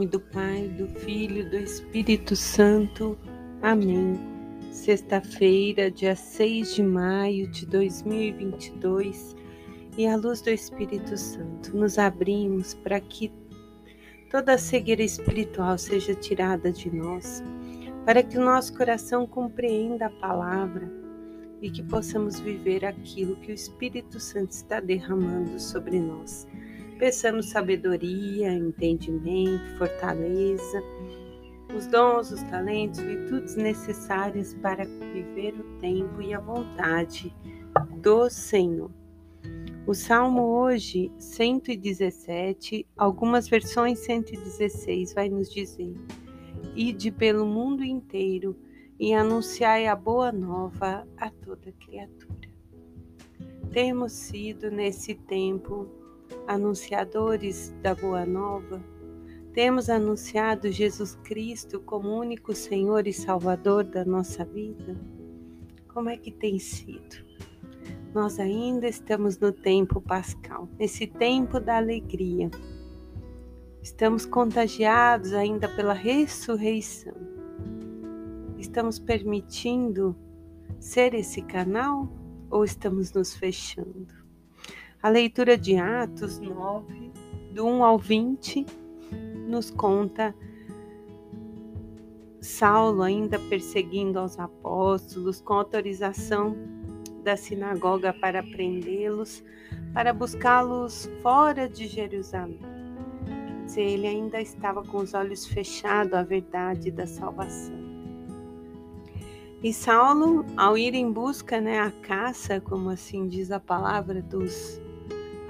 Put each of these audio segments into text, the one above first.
nome do Pai, do Filho, do Espírito Santo. Amém. Sexta-feira, dia 6 de maio de 2022, e à luz do Espírito Santo, nos abrimos para que toda a cegueira espiritual seja tirada de nós, para que o nosso coração compreenda a palavra e que possamos viver aquilo que o Espírito Santo está derramando sobre nós. Peçamos sabedoria, entendimento, fortaleza, os dons, os talentos, virtudes necessárias para viver o tempo e a vontade do Senhor. O Salmo hoje, 117, algumas versões 116, vai nos dizer: Ide pelo mundo inteiro e anunciai a boa nova a toda criatura. Temos sido nesse tempo anunciadores da boa nova, temos anunciado Jesus Cristo como único Senhor e Salvador da nossa vida? Como é que tem sido? Nós ainda estamos no tempo pascal, nesse tempo da alegria. Estamos contagiados ainda pela ressurreição Estamos permitindo ser esse canal ou estamos nos fechando? A leitura de Atos 9, do 1 ao 20, nos conta Saulo ainda perseguindo aos apóstolos, com autorização da sinagoga para prendê-los, para buscá-los fora de Jerusalém. Quer dizer, ele ainda estava com os olhos fechados à verdade da salvação. E Saulo, ao ir em busca, né, a caça, como assim diz a palavra dos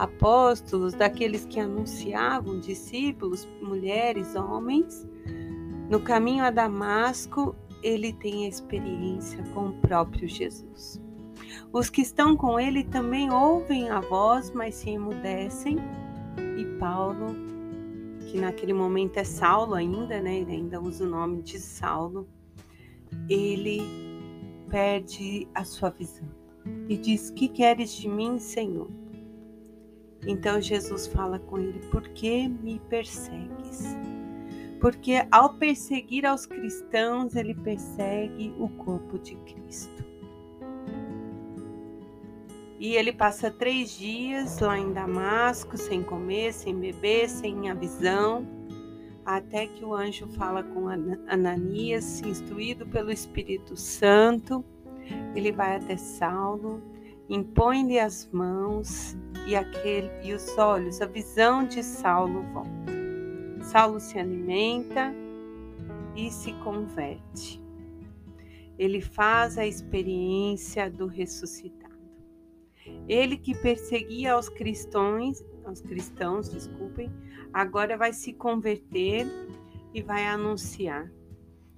apóstolos, daqueles que anunciavam, discípulos, mulheres, homens, no caminho a Damasco, ele tem a experiência com o próprio Jesus. Os que estão com ele também ouvem a voz, mas se emudecem. E Paulo, que naquele momento é Saulo ainda, né? Ele ainda usa o nome de Saulo ele perde a sua visão e diz: Que queres de mim, Senhor? Então Jesus fala com ele: Por que me persegues? Porque ao perseguir aos cristãos, ele persegue o corpo de Cristo. E ele passa três dias lá em Damasco, sem comer, sem beber, sem a visão até que o anjo fala com Ananias, instruído pelo Espírito Santo. Ele vai até Saulo, impõe-lhe as mãos e, aquele, e os olhos, a visão de Saulo volta. Saulo se alimenta e se converte. Ele faz a experiência do ressuscitado. Ele que perseguia aos cristãos, aos cristãos, desculpem, agora vai se converter e vai anunciar.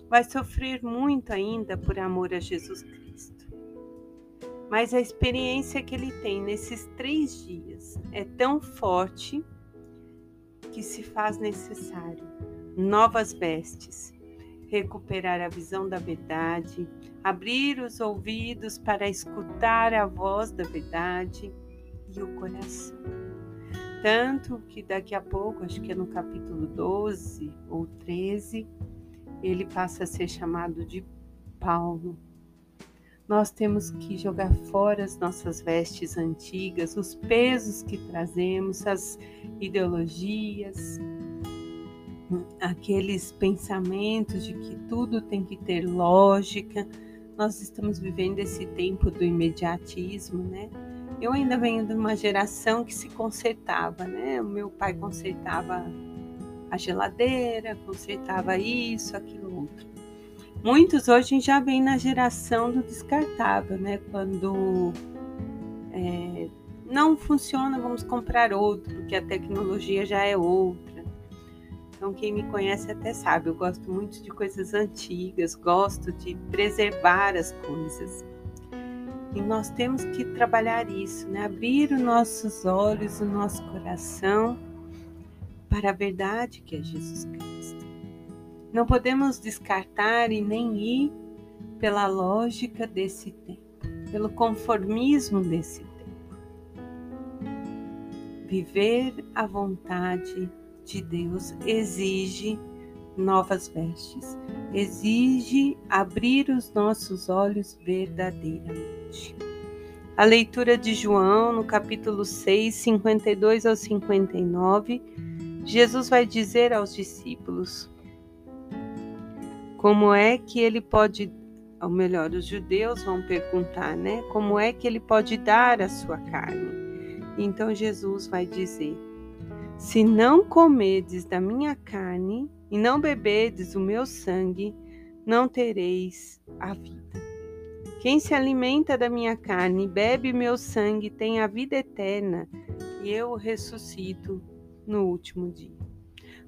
Vai sofrer muito ainda por amor a Jesus Cristo. Mas a experiência que ele tem nesses três dias é tão forte que se faz necessário novas vestes, recuperar a visão da verdade, abrir os ouvidos para escutar a voz da verdade e o coração. Tanto que daqui a pouco, acho que é no capítulo 12 ou 13, ele passa a ser chamado de Paulo. Nós temos que jogar fora as nossas vestes antigas, os pesos que trazemos, as ideologias, aqueles pensamentos de que tudo tem que ter lógica. Nós estamos vivendo esse tempo do imediatismo, né? Eu ainda venho de uma geração que se consertava, né? O meu pai consertava a geladeira, consertava isso, aquilo outro. Muitos hoje já vêm na geração do descartável, né? Quando é, não funciona, vamos comprar outro, porque a tecnologia já é outra. Então, quem me conhece até sabe, eu gosto muito de coisas antigas, gosto de preservar as coisas. E nós temos que trabalhar isso, né? abrir os nossos olhos, o nosso coração para a verdade que é Jesus Cristo. Não podemos descartar e nem ir pela lógica desse tempo, pelo conformismo desse tempo. Viver a vontade de Deus exige novas vestes, exige abrir os nossos olhos verdadeiramente. A leitura de João, no capítulo 6, 52 ao 59, Jesus vai dizer aos discípulos como é que ele pode, ou melhor, os judeus vão perguntar, né? Como é que ele pode dar a sua carne? Então Jesus vai dizer: Se não comedes da minha carne e não bebedes o meu sangue, não tereis a vida. Quem se alimenta da minha carne e bebe meu sangue tem a vida eterna, e eu ressuscito no último dia.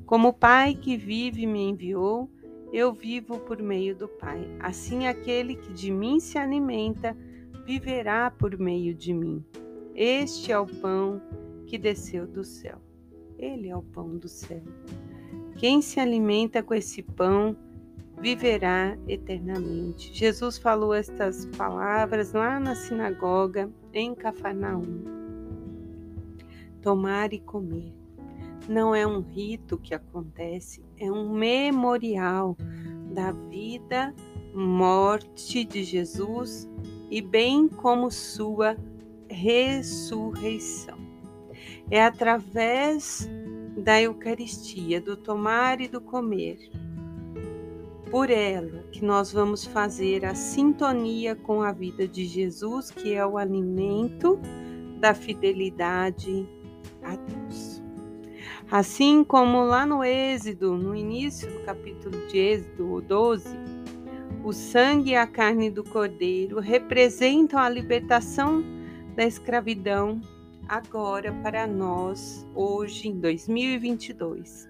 Como o Pai que vive me enviou, eu vivo por meio do Pai. Assim, aquele que de mim se alimenta viverá por meio de mim. Este é o pão que desceu do céu. Ele é o pão do céu. Quem se alimenta com esse pão viverá eternamente. Jesus falou estas palavras lá na sinagoga em Cafarnaum. Tomar e comer não é um rito que acontece, é um memorial da vida, morte de Jesus e bem como sua ressurreição. É através da Eucaristia, do tomar e do comer, por ela que nós vamos fazer a sintonia com a vida de Jesus, que é o alimento da fidelidade a Deus. Assim como lá no Êxodo, no início do capítulo de Êxodo 12, o sangue e a carne do cordeiro representam a libertação da escravidão agora para nós, hoje em 2022.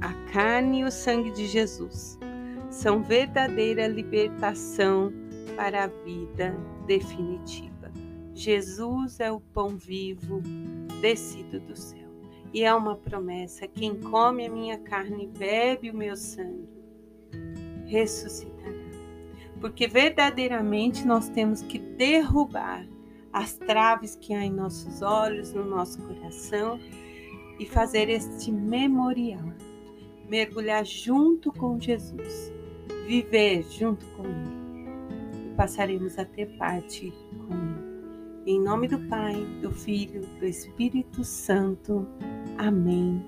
A carne e o sangue de Jesus são verdadeira libertação para a vida definitiva. Jesus é o pão vivo descido do céu. E é uma promessa: quem come a minha carne e bebe o meu sangue, ressuscitará. Porque verdadeiramente nós temos que derrubar as traves que há em nossos olhos, no nosso coração e fazer este memorial. Mergulhar junto com Jesus, viver junto com Ele e passaremos a ter parte com Ele. Em nome do Pai, do Filho, do Espírito Santo. Amém